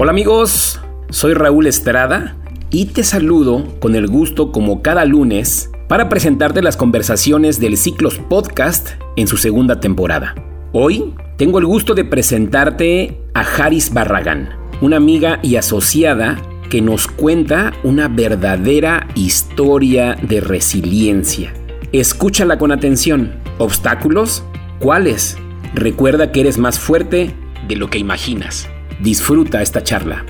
Hola amigos, soy Raúl Estrada y te saludo con el gusto como cada lunes para presentarte las conversaciones del Ciclos Podcast en su segunda temporada. Hoy tengo el gusto de presentarte a Haris Barragán, una amiga y asociada que nos cuenta una verdadera historia de resiliencia. Escúchala con atención. ¿Obstáculos? ¿Cuáles? Recuerda que eres más fuerte de lo que imaginas. Disfruta esta charla.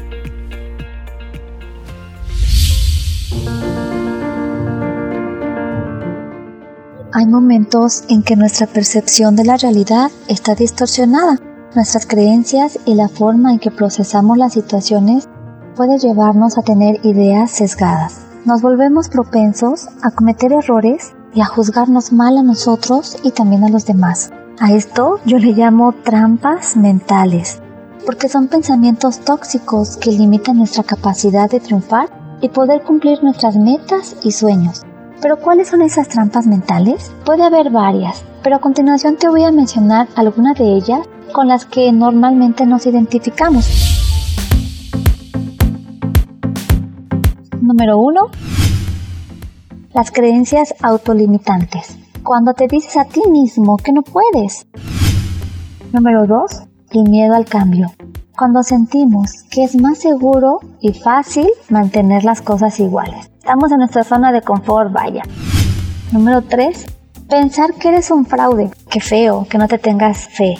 Hay momentos en que nuestra percepción de la realidad está distorsionada. Nuestras creencias y la forma en que procesamos las situaciones puede llevarnos a tener ideas sesgadas. Nos volvemos propensos a cometer errores y a juzgarnos mal a nosotros y también a los demás. A esto yo le llamo trampas mentales porque son pensamientos tóxicos que limitan nuestra capacidad de triunfar y poder cumplir nuestras metas y sueños. Pero ¿cuáles son esas trampas mentales? Puede haber varias, pero a continuación te voy a mencionar algunas de ellas con las que normalmente nos identificamos. Número 1. Las creencias autolimitantes. Cuando te dices a ti mismo que no puedes. Número 2 y miedo al cambio. Cuando sentimos que es más seguro y fácil mantener las cosas iguales. Estamos en nuestra zona de confort, vaya. Número 3. Pensar que eres un fraude. Qué feo, que no te tengas fe.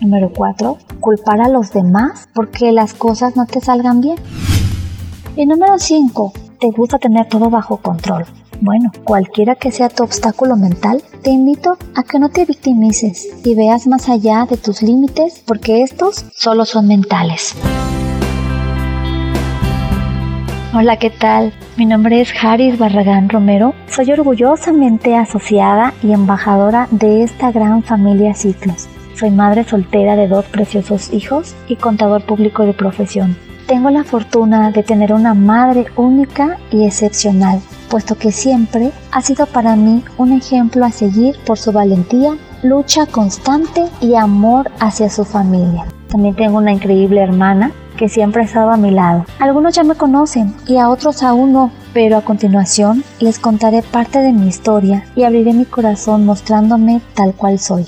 Número 4. Culpar a los demás porque las cosas no te salgan bien. Y número 5. Te gusta tener todo bajo control. Bueno, cualquiera que sea tu obstáculo mental, te invito a que no te victimices y veas más allá de tus límites porque estos solo son mentales. Hola, ¿qué tal? Mi nombre es Haris Barragán Romero. Soy orgullosamente asociada y embajadora de esta gran familia Ciclos. Soy madre soltera de dos preciosos hijos y contador público de profesión. Tengo la fortuna de tener una madre única y excepcional puesto que siempre ha sido para mí un ejemplo a seguir por su valentía, lucha constante y amor hacia su familia. También tengo una increíble hermana que siempre ha estado a mi lado. Algunos ya me conocen y a otros aún no, pero a continuación les contaré parte de mi historia y abriré mi corazón mostrándome tal cual soy.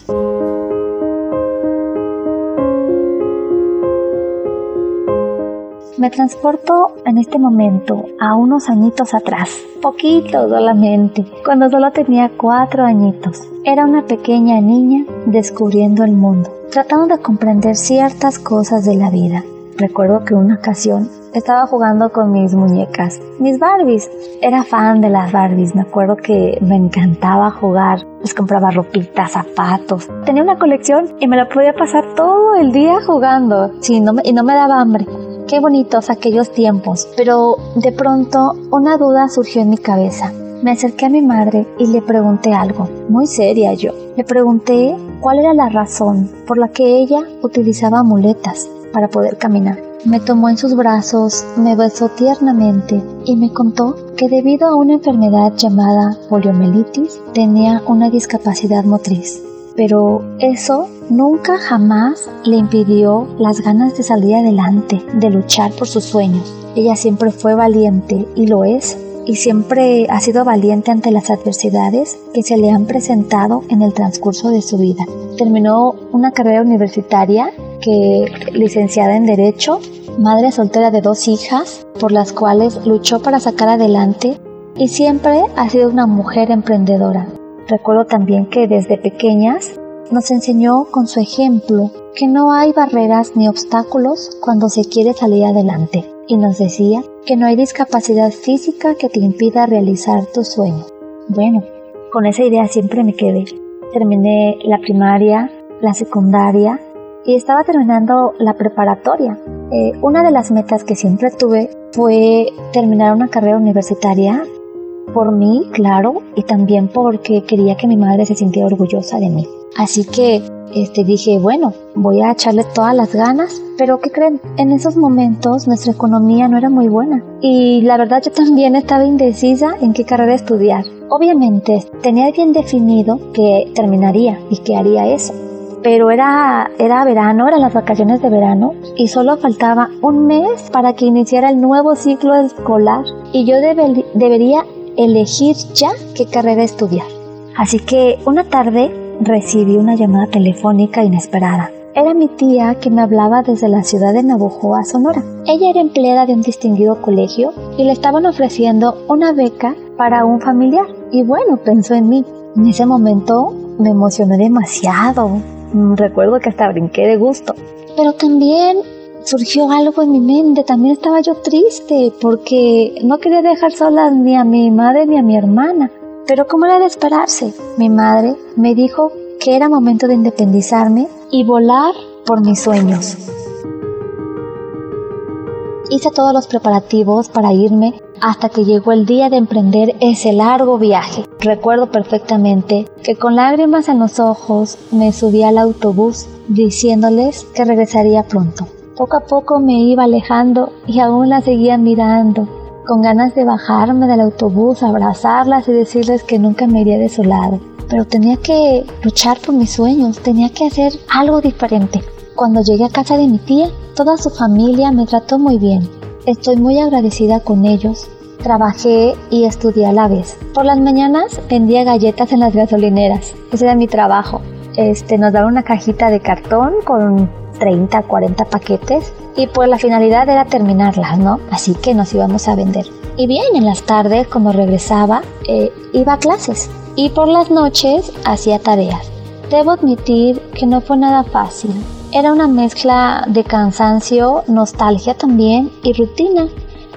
Me transporto en este momento a unos añitos atrás, poquito solamente, cuando solo tenía cuatro añitos. Era una pequeña niña descubriendo el mundo, tratando de comprender ciertas cosas de la vida. Recuerdo que una ocasión estaba jugando con mis muñecas, mis Barbies. Era fan de las Barbies, me acuerdo que me encantaba jugar. Les compraba ropitas, zapatos. Tenía una colección y me la podía pasar todo el día jugando. Sí, no y no me daba hambre. Qué bonitos aquellos tiempos, pero de pronto una duda surgió en mi cabeza. Me acerqué a mi madre y le pregunté algo, muy seria yo. Le pregunté cuál era la razón por la que ella utilizaba muletas para poder caminar. Me tomó en sus brazos, me besó tiernamente y me contó que debido a una enfermedad llamada poliomielitis tenía una discapacidad motriz pero eso nunca jamás le impidió las ganas de salir adelante, de luchar por sus sueños. Ella siempre fue valiente y lo es, y siempre ha sido valiente ante las adversidades que se le han presentado en el transcurso de su vida. Terminó una carrera universitaria que licenciada en Derecho, madre soltera de dos hijas, por las cuales luchó para sacar adelante y siempre ha sido una mujer emprendedora. Recuerdo también que desde pequeñas nos enseñó con su ejemplo que no hay barreras ni obstáculos cuando se quiere salir adelante y nos decía que no hay discapacidad física que te impida realizar tus sueños. Bueno, con esa idea siempre me quedé. Terminé la primaria, la secundaria y estaba terminando la preparatoria. Eh, una de las metas que siempre tuve fue terminar una carrera universitaria por mí, claro, y también porque quería que mi madre se sintiera orgullosa de mí. Así que este, dije, bueno, voy a echarle todas las ganas, pero ¿qué creen? En esos momentos nuestra economía no era muy buena y la verdad yo también estaba indecisa en qué carrera estudiar. Obviamente tenía bien definido que terminaría y que haría eso, pero era, era verano, eran las vacaciones de verano y solo faltaba un mes para que iniciara el nuevo ciclo escolar y yo debería elegir ya qué carrera estudiar. Así que una tarde recibí una llamada telefónica inesperada. Era mi tía que me hablaba desde la ciudad de Navojoa, Sonora. Ella era empleada de un distinguido colegio y le estaban ofreciendo una beca para un familiar. Y bueno, pensó en mí. En ese momento me emocioné demasiado. Mm, recuerdo que hasta brinqué de gusto. Pero también surgió algo en mi mente. También estaba yo triste porque no quería dejar solas ni a mi madre ni a mi hermana. Pero ¿cómo era de esperarse? Mi madre me dijo que era momento de independizarme y volar por mis sueños. Hice todos los preparativos para irme hasta que llegó el día de emprender ese largo viaje. Recuerdo perfectamente que con lágrimas en los ojos me subí al autobús diciéndoles que regresaría pronto. Poco a poco me iba alejando y aún la seguía mirando, con ganas de bajarme del autobús, abrazarlas y decirles que nunca me iría de su lado pero tenía que luchar por mis sueños, tenía que hacer algo diferente. Cuando llegué a casa de mi tía, toda su familia me trató muy bien. Estoy muy agradecida con ellos. Trabajé y estudié a la vez. Por las mañanas vendía galletas en las gasolineras. Ese era mi trabajo. Este, nos daban una cajita de cartón con 30, 40 paquetes y pues la finalidad era terminarlas, ¿no? Así que nos íbamos a vender. Y bien, en las tardes, cuando regresaba, eh, iba a clases y por las noches hacía tareas. Debo admitir que no fue nada fácil. Era una mezcla de cansancio, nostalgia también y rutina,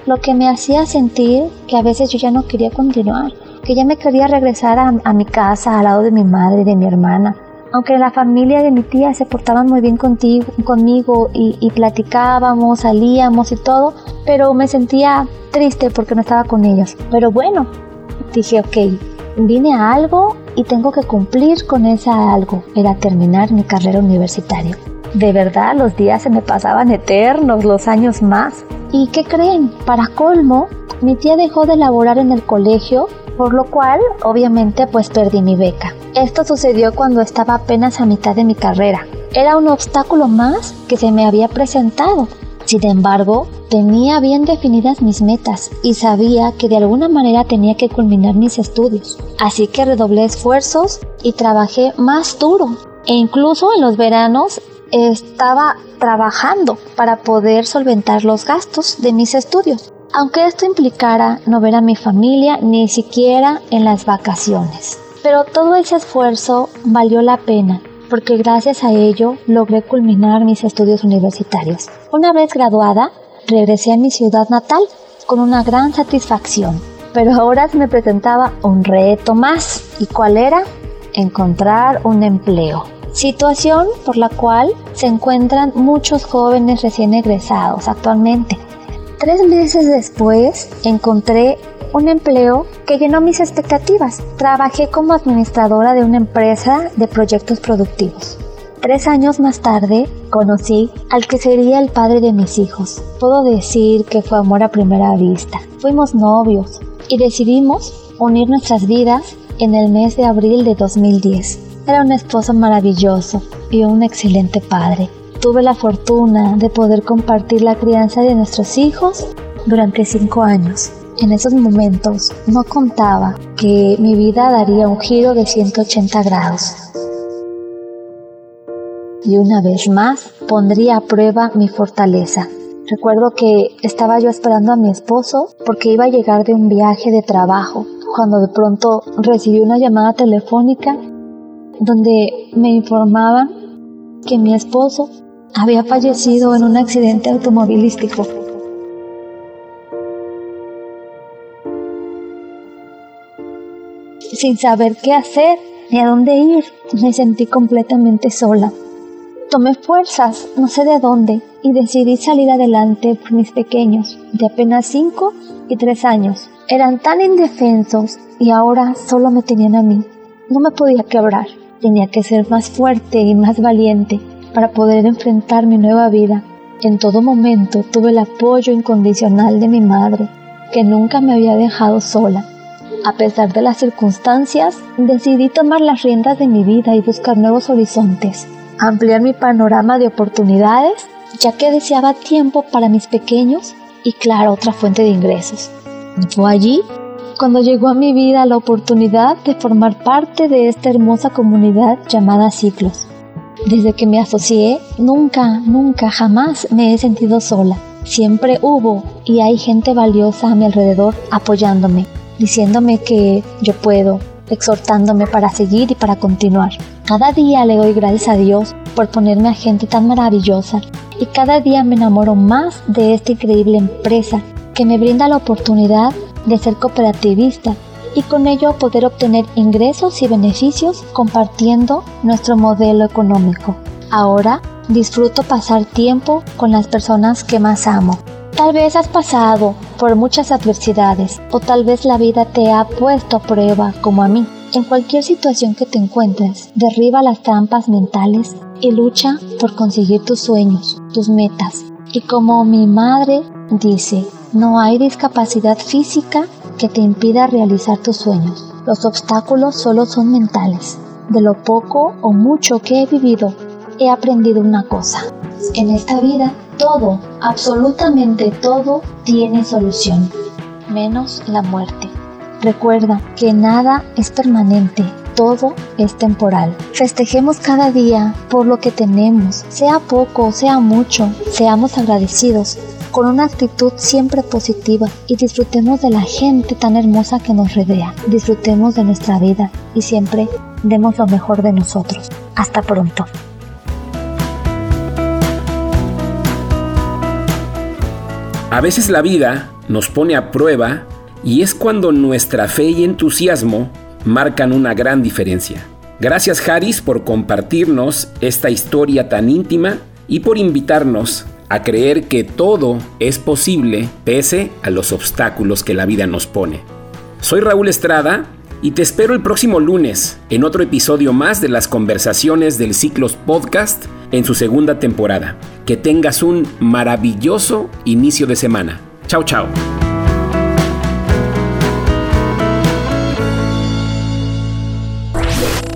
lo que me hacía sentir que a veces yo ya no quería continuar, que ya me quería regresar a, mi casa al lado de mi madre y de mi hermana. Aunque la familia de mi tía se portaban muy bien contigo, conmigo y, platicábamos, salíamos y todo, pero me sentía triste porque no estaba con ellos. Pero bueno, dije, ok, vine a algo y tengo que cumplir con ese algo, era terminar mi carrera universitaria. De verdad, los días se me pasaban eternos, los años más. ¿Y qué creen? Para colmo, mi tía dejó de laborar en el colegio, por lo cual, obviamente, pues perdí mi beca. Esto sucedió cuando estaba apenas a mitad de mi carrera. Era un obstáculo más que se me había presentado sin embargo, tenía bien definidas mis metas y sabía que de alguna manera tenía que culminar mis estudios. Así que redoblé esfuerzos y trabajé más duro. E incluso en los veranos estaba trabajando para poder solventar los gastos de mis estudios. Aunque esto implicara no ver a mi familia ni siquiera en las vacaciones. Pero todo ese esfuerzo valió la pena porque gracias a ello logré culminar mis estudios universitarios. Una vez graduada, regresé a mi ciudad natal con una gran satisfacción, pero ahora se me presentaba un reto más. ¿Y cuál era? Encontrar un empleo. Situación por la cual se encuentran muchos jóvenes recién egresados actualmente. Tres meses después encontré un empleo que llenó mis expectativas. Trabajé como administradora de una empresa de proyectos productivos. Tres años más tarde conocí al que sería el padre de mis hijos. Puedo decir que fue amor a primera vista. Fuimos novios y decidimos unir nuestras vidas en el mes de abril de 2010. Era un esposo maravilloso y un excelente padre. Tuve la fortuna de poder compartir la crianza de nuestros hijos durante cinco años. En esos momentos no contaba que mi vida daría un giro de 180 grados. Y una vez más pondría a prueba mi fortaleza. Recuerdo que estaba yo esperando a mi esposo porque iba a llegar de un viaje de trabajo, cuando de pronto recibí una llamada telefónica donde me informaban que mi esposo había fallecido en un accidente automovilístico. sin saber qué hacer ni a dónde ir. Me sentí completamente sola. Tomé fuerzas, no sé de dónde, y decidí salir adelante por mis pequeños, de apenas 5 y 3 años. Eran tan indefensos y ahora solo me tenían a mí. No me podía quebrar. Tenía que ser más fuerte y más valiente para poder enfrentar mi nueva vida. En todo momento tuve el apoyo incondicional de mi madre, que nunca me había dejado sola a pesar de las circunstancias, decidí tomar las riendas de mi vida y buscar nuevos horizontes. ampliar mi panorama de oportunidades, ya que deseaba tiempo para mis pequeños y claro, otra fuente de ingresos. Fue allí cuando llegó a mi vida la oportunidad de formar parte de esta hermosa comunidad llamada Ciclos. Desde que me asocié, nunca, nunca, jamás me he sentido sola. Siempre hubo y hay gente valiosa a mi alrededor apoyándome, diciéndome que yo puedo, exhortándome para seguir y para continuar. Cada día le doy gracias a Dios por ponerme a gente tan maravillosa y cada día me enamoro más de esta increíble empresa que me brinda la oportunidad de ser cooperativista y con ello poder obtener ingresos y beneficios compartiendo nuestro modelo económico. Ahora disfruto pasar tiempo con las personas que más amo. Tal vez has pasado por muchas adversidades o tal vez la vida te ha puesto a prueba como a mí. En cualquier situación que te encuentres, derriba las trampas mentales y lucha por conseguir tus sueños, tus metas. Y como mi madre dice, no hay discapacidad física que te impida realizar tus sueños. Los obstáculos solo son mentales. De lo poco o mucho que he vivido, he aprendido una cosa. En esta vida, todo, absolutamente todo, tiene solución, menos la muerte. Recuerda que nada es permanente, todo es temporal. Festejemos cada día por lo que tenemos, sea poco o sea mucho, seamos agradecidos con una actitud siempre positiva y disfrutemos de la gente tan hermosa que nos rodea. Disfrutemos de nuestra vida y siempre demos lo mejor de nosotros. Hasta pronto. A veces la vida nos pone a prueba y es cuando nuestra fe y entusiasmo marcan una gran diferencia. Gracias Haris por compartirnos esta historia tan íntima y por invitarnos a creer que todo es posible pese a los obstáculos que la vida nos pone. Soy Raúl Estrada y te espero el próximo lunes en otro episodio más de las conversaciones del Ciclos Podcast en su segunda temporada. Que tengas un maravilloso inicio de semana. Chao, chao.